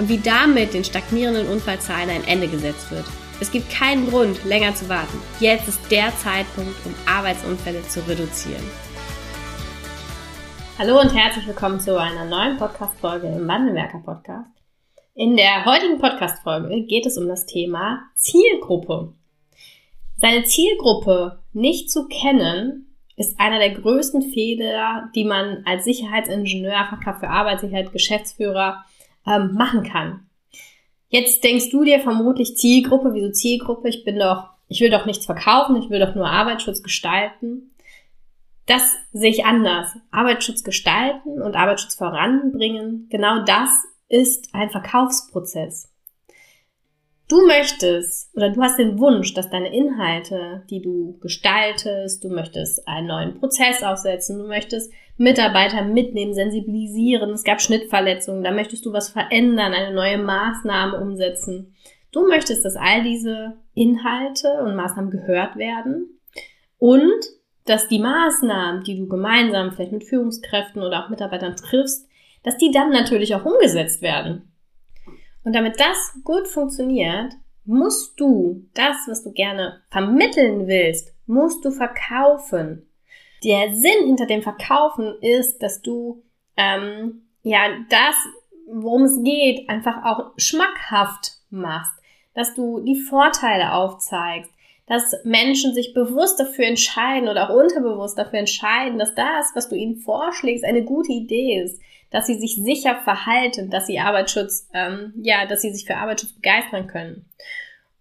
und wie damit den stagnierenden Unfallzahlen ein Ende gesetzt wird. Es gibt keinen Grund, länger zu warten. Jetzt ist der Zeitpunkt, um Arbeitsunfälle zu reduzieren. Hallo und herzlich willkommen zu einer neuen Podcast-Folge im Wandelwerker Podcast. In der heutigen Podcast-Folge geht es um das Thema Zielgruppe. Seine Zielgruppe nicht zu kennen, ist einer der größten Fehler, die man als Sicherheitsingenieur, Fachkraft für Arbeitssicherheit, Geschäftsführer ähm, machen kann. Jetzt denkst du dir vermutlich Zielgruppe, wieso Zielgruppe? Ich bin doch, ich will doch nichts verkaufen, ich will doch nur Arbeitsschutz gestalten. Das sehe ich anders. Arbeitsschutz gestalten und Arbeitsschutz voranbringen, genau das ist ein Verkaufsprozess. Du möchtest oder du hast den Wunsch, dass deine Inhalte, die du gestaltest, du möchtest einen neuen Prozess aufsetzen, du möchtest Mitarbeiter mitnehmen, sensibilisieren, es gab Schnittverletzungen, da möchtest du was verändern, eine neue Maßnahme umsetzen. Du möchtest, dass all diese Inhalte und Maßnahmen gehört werden und dass die Maßnahmen, die du gemeinsam vielleicht mit Führungskräften oder auch Mitarbeitern triffst, dass die dann natürlich auch umgesetzt werden. Und damit das gut funktioniert, musst du das, was du gerne vermitteln willst, musst du verkaufen. Der Sinn hinter dem Verkaufen ist, dass du ähm, ja das, worum es geht, einfach auch schmackhaft machst, dass du die Vorteile aufzeigst, dass Menschen sich bewusst dafür entscheiden oder auch unterbewusst dafür entscheiden, dass das, was du ihnen vorschlägst, eine gute Idee ist, dass sie sich sicher verhalten, dass sie Arbeitsschutz, ähm, ja, dass sie sich für Arbeitsschutz begeistern können.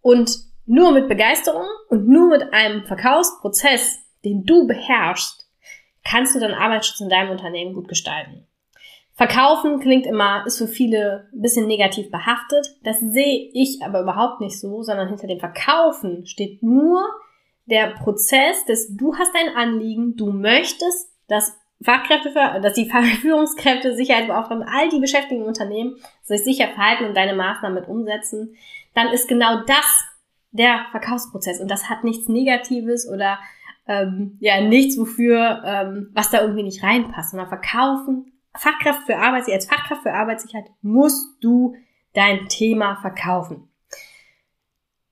Und nur mit Begeisterung und nur mit einem Verkaufsprozess den du beherrschst, kannst du dann Arbeitsschutz in deinem Unternehmen gut gestalten. Verkaufen klingt immer, ist für viele ein bisschen negativ behaftet. Das sehe ich aber überhaupt nicht so, sondern hinter dem Verkaufen steht nur der Prozess, dass du hast ein Anliegen, du möchtest, dass Fachkräfte, dass die Führungskräfte, Sicherheitsbeauftragten, all die Beschäftigten Unternehmen sich sicher verhalten und deine Maßnahmen mit umsetzen, dann ist genau das der Verkaufsprozess. Und das hat nichts Negatives oder ähm, ja nichts, wofür, ähm, was da irgendwie nicht reinpasst, sondern verkaufen. Fachkraft für Arbeitssicherheit, als Fachkraft für Arbeitssicherheit musst du dein Thema verkaufen.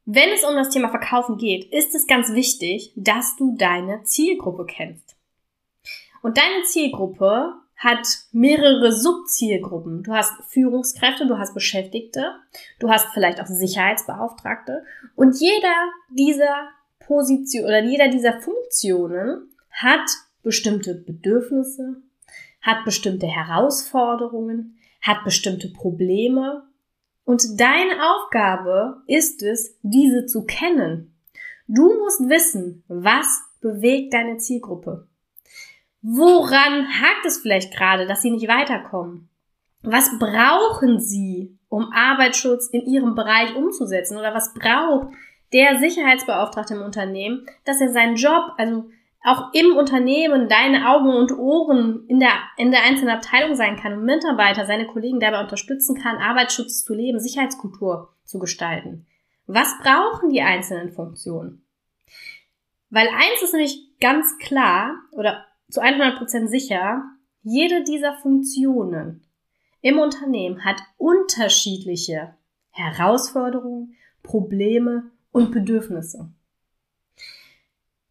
Wenn es um das Thema Verkaufen geht, ist es ganz wichtig, dass du deine Zielgruppe kennst. Und deine Zielgruppe hat mehrere Subzielgruppen. Du hast Führungskräfte, du hast Beschäftigte, du hast vielleicht auch Sicherheitsbeauftragte und jeder dieser Position oder jeder dieser Funktionen hat bestimmte Bedürfnisse, hat bestimmte Herausforderungen, hat bestimmte Probleme. Und deine Aufgabe ist es, diese zu kennen. Du musst wissen, was bewegt deine Zielgruppe. Woran hakt es vielleicht gerade, dass sie nicht weiterkommen? Was brauchen sie, um Arbeitsschutz in ihrem Bereich umzusetzen? Oder was braucht der Sicherheitsbeauftragte im Unternehmen, dass er seinen Job, also auch im Unternehmen deine Augen und Ohren in der, in der einzelnen Abteilung sein kann und Mitarbeiter, seine Kollegen dabei unterstützen kann, Arbeitsschutz zu leben, Sicherheitskultur zu gestalten. Was brauchen die einzelnen Funktionen? Weil eins ist nämlich ganz klar oder zu 100% sicher, jede dieser Funktionen im Unternehmen hat unterschiedliche Herausforderungen, Probleme und Bedürfnisse.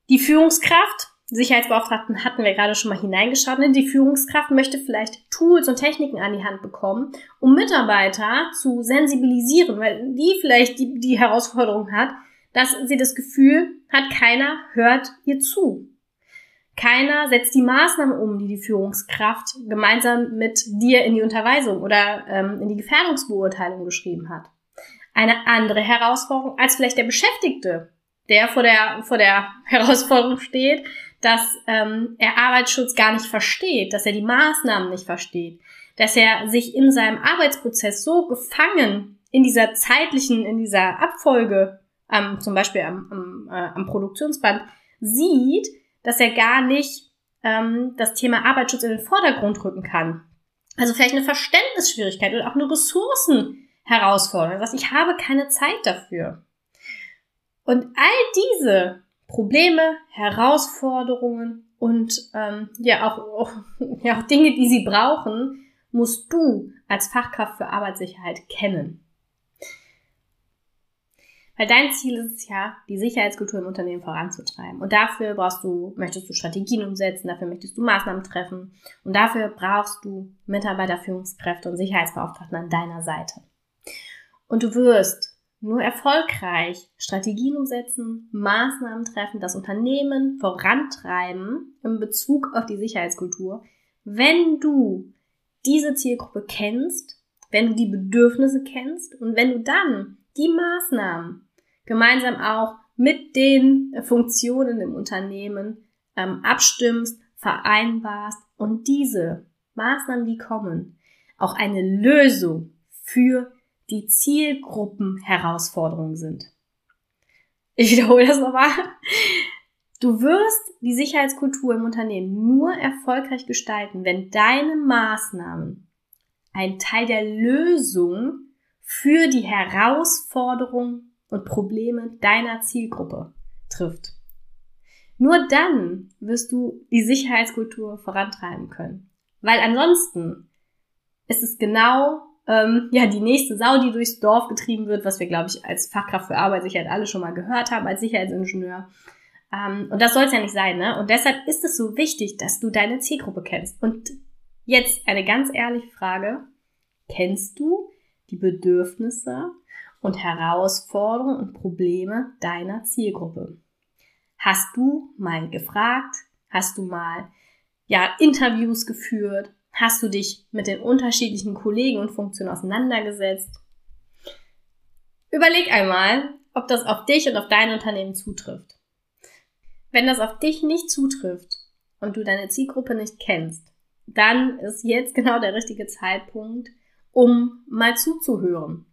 Die Führungskraft, Sicherheitsbeauftragten hatten wir gerade schon mal hineingeschaut, ne? die Führungskraft möchte vielleicht Tools und Techniken an die Hand bekommen, um Mitarbeiter zu sensibilisieren, weil die vielleicht die, die Herausforderung hat, dass sie das Gefühl hat, keiner hört ihr zu. Keiner setzt die Maßnahmen um, die die Führungskraft gemeinsam mit dir in die Unterweisung oder ähm, in die Gefährdungsbeurteilung geschrieben hat. Eine andere Herausforderung als vielleicht der Beschäftigte, der vor der, vor der Herausforderung steht, dass ähm, er Arbeitsschutz gar nicht versteht, dass er die Maßnahmen nicht versteht, dass er sich in seinem Arbeitsprozess so gefangen in dieser zeitlichen, in dieser Abfolge, ähm, zum Beispiel am, am, äh, am Produktionsband, sieht, dass er gar nicht ähm, das Thema Arbeitsschutz in den Vordergrund rücken kann. Also vielleicht eine Verständnisschwierigkeit oder auch eine Ressourcenherausforderung. Er sagt, ich habe keine Zeit dafür. Und all diese Probleme, Herausforderungen und ähm, ja auch, auch, ja auch Dinge, die sie brauchen, musst du als Fachkraft für Arbeitssicherheit kennen. Weil dein Ziel ist es ja, die Sicherheitskultur im Unternehmen voranzutreiben. Und dafür brauchst du, möchtest du Strategien umsetzen, dafür möchtest du Maßnahmen treffen. Und dafür brauchst du Mitarbeiter, Führungskräfte und Sicherheitsbeauftragten an deiner Seite. Und du wirst nur erfolgreich Strategien umsetzen, Maßnahmen treffen, das Unternehmen vorantreiben in Bezug auf die Sicherheitskultur, wenn du diese Zielgruppe kennst, wenn du die Bedürfnisse kennst und wenn du dann die Maßnahmen gemeinsam auch mit den Funktionen im Unternehmen ähm, abstimmst, vereinbarst und diese Maßnahmen, die kommen, auch eine Lösung für die Zielgruppenherausforderungen sind. Ich wiederhole das nochmal. Du wirst die Sicherheitskultur im Unternehmen nur erfolgreich gestalten, wenn deine Maßnahmen ein Teil der Lösung für die Herausforderungen und Probleme deiner Zielgruppe trifft. Nur dann wirst du die Sicherheitskultur vorantreiben können. Weil ansonsten ist es genau ähm, ja die nächste Sau, die durchs Dorf getrieben wird, was wir, glaube ich, als Fachkraft für Arbeitssicherheit alle schon mal gehört haben, als Sicherheitsingenieur. Ähm, und das soll es ja nicht sein, ne? Und deshalb ist es so wichtig, dass du deine Zielgruppe kennst. Und jetzt eine ganz ehrliche Frage. Kennst du die Bedürfnisse und Herausforderungen und Probleme deiner Zielgruppe. Hast du mal gefragt? Hast du mal ja Interviews geführt? Hast du dich mit den unterschiedlichen Kollegen und Funktionen auseinandergesetzt? Überleg einmal, ob das auf dich und auf dein Unternehmen zutrifft. Wenn das auf dich nicht zutrifft und du deine Zielgruppe nicht kennst, dann ist jetzt genau der richtige Zeitpunkt, um mal zuzuhören.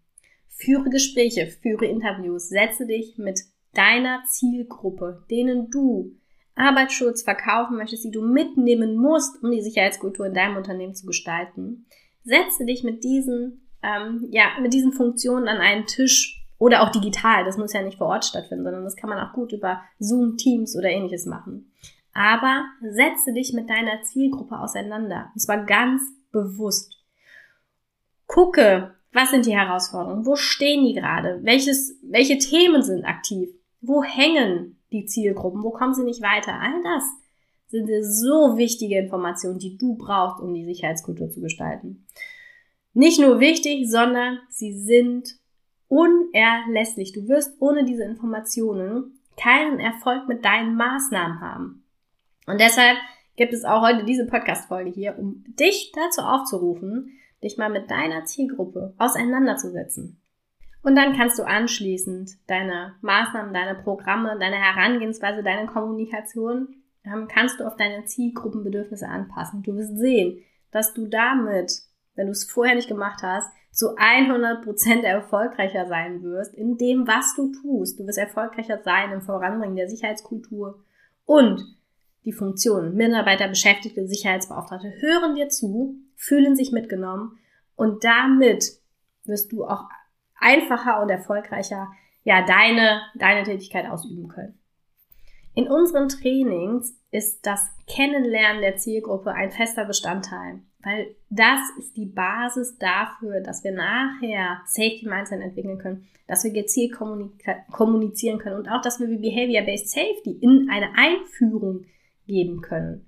Führe Gespräche, führe Interviews, setze dich mit deiner Zielgruppe, denen du Arbeitsschutz verkaufen möchtest, die du mitnehmen musst, um die Sicherheitskultur in deinem Unternehmen zu gestalten. Setze dich mit diesen, ähm, ja, mit diesen Funktionen an einen Tisch oder auch digital. Das muss ja nicht vor Ort stattfinden, sondern das kann man auch gut über Zoom, Teams oder ähnliches machen. Aber setze dich mit deiner Zielgruppe auseinander. Und zwar ganz bewusst. Gucke, was sind die Herausforderungen? Wo stehen die gerade? Welches, welche Themen sind aktiv? Wo hängen die Zielgruppen? Wo kommen sie nicht weiter? All das sind so wichtige Informationen, die du brauchst, um die Sicherheitskultur zu gestalten. Nicht nur wichtig, sondern sie sind unerlässlich. Du wirst ohne diese Informationen keinen Erfolg mit deinen Maßnahmen haben. Und deshalb gibt es auch heute diese Podcast-Folge hier, um dich dazu aufzurufen, dich mal mit deiner Zielgruppe auseinanderzusetzen. Und dann kannst du anschließend deine Maßnahmen, deine Programme, deine Herangehensweise, deine Kommunikation, ähm, kannst du auf deine Zielgruppenbedürfnisse anpassen. Du wirst sehen, dass du damit, wenn du es vorher nicht gemacht hast, zu 100% erfolgreicher sein wirst in dem, was du tust. Du wirst erfolgreicher sein im Voranbringen der Sicherheitskultur und die Funktionen Mitarbeiter, Beschäftigte, Sicherheitsbeauftragte hören dir zu, fühlen sich mitgenommen und damit wirst du auch einfacher und erfolgreicher ja deine deine Tätigkeit ausüben können. In unseren Trainings ist das Kennenlernen der Zielgruppe ein fester Bestandteil, weil das ist die Basis dafür, dass wir nachher Safety Mindset entwickeln können, dass wir gezielt kommunizieren können und auch, dass wir Behavior-Based Safety in eine Einführung geben können.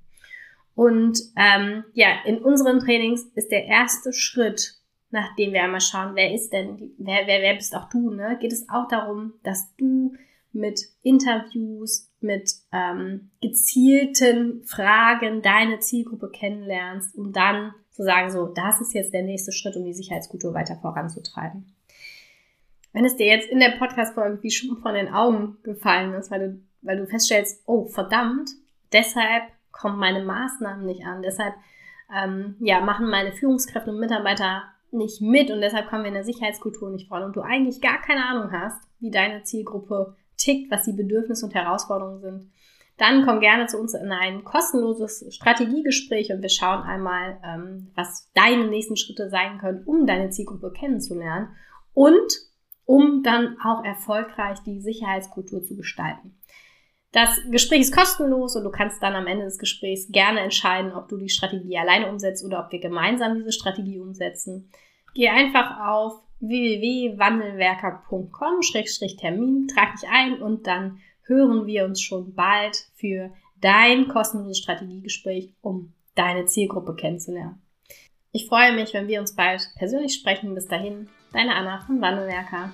Und ähm, ja, in unseren Trainings ist der erste Schritt, nachdem wir einmal schauen, wer ist denn, wer, wer, wer bist auch du, ne? Geht es auch darum, dass du mit Interviews, mit ähm, gezielten Fragen deine Zielgruppe kennenlernst, um dann zu sagen, so, das ist jetzt der nächste Schritt, um die Sicherheitskultur weiter voranzutreiben. Wenn es dir jetzt in der Podcast-Folge wie Schuppen von den Augen gefallen ist, weil du, weil du feststellst, oh, verdammt, deshalb kommen meine Maßnahmen nicht an. Deshalb ähm, ja, machen meine Führungskräfte und Mitarbeiter nicht mit und deshalb kommen wir in der Sicherheitskultur nicht voran und du eigentlich gar keine Ahnung hast, wie deine Zielgruppe tickt, was die Bedürfnisse und Herausforderungen sind, dann komm gerne zu uns in ein kostenloses Strategiegespräch und wir schauen einmal, ähm, was deine nächsten Schritte sein können, um deine Zielgruppe kennenzulernen und um dann auch erfolgreich die Sicherheitskultur zu gestalten. Das Gespräch ist kostenlos und du kannst dann am Ende des Gesprächs gerne entscheiden, ob du die Strategie alleine umsetzt oder ob wir gemeinsam diese Strategie umsetzen. Geh einfach auf www.wandelwerker.com-termin, trag dich ein und dann hören wir uns schon bald für dein kostenloses Strategiegespräch, um deine Zielgruppe kennenzulernen. Ich freue mich, wenn wir uns bald persönlich sprechen. Bis dahin, deine Anna von Wandelwerker.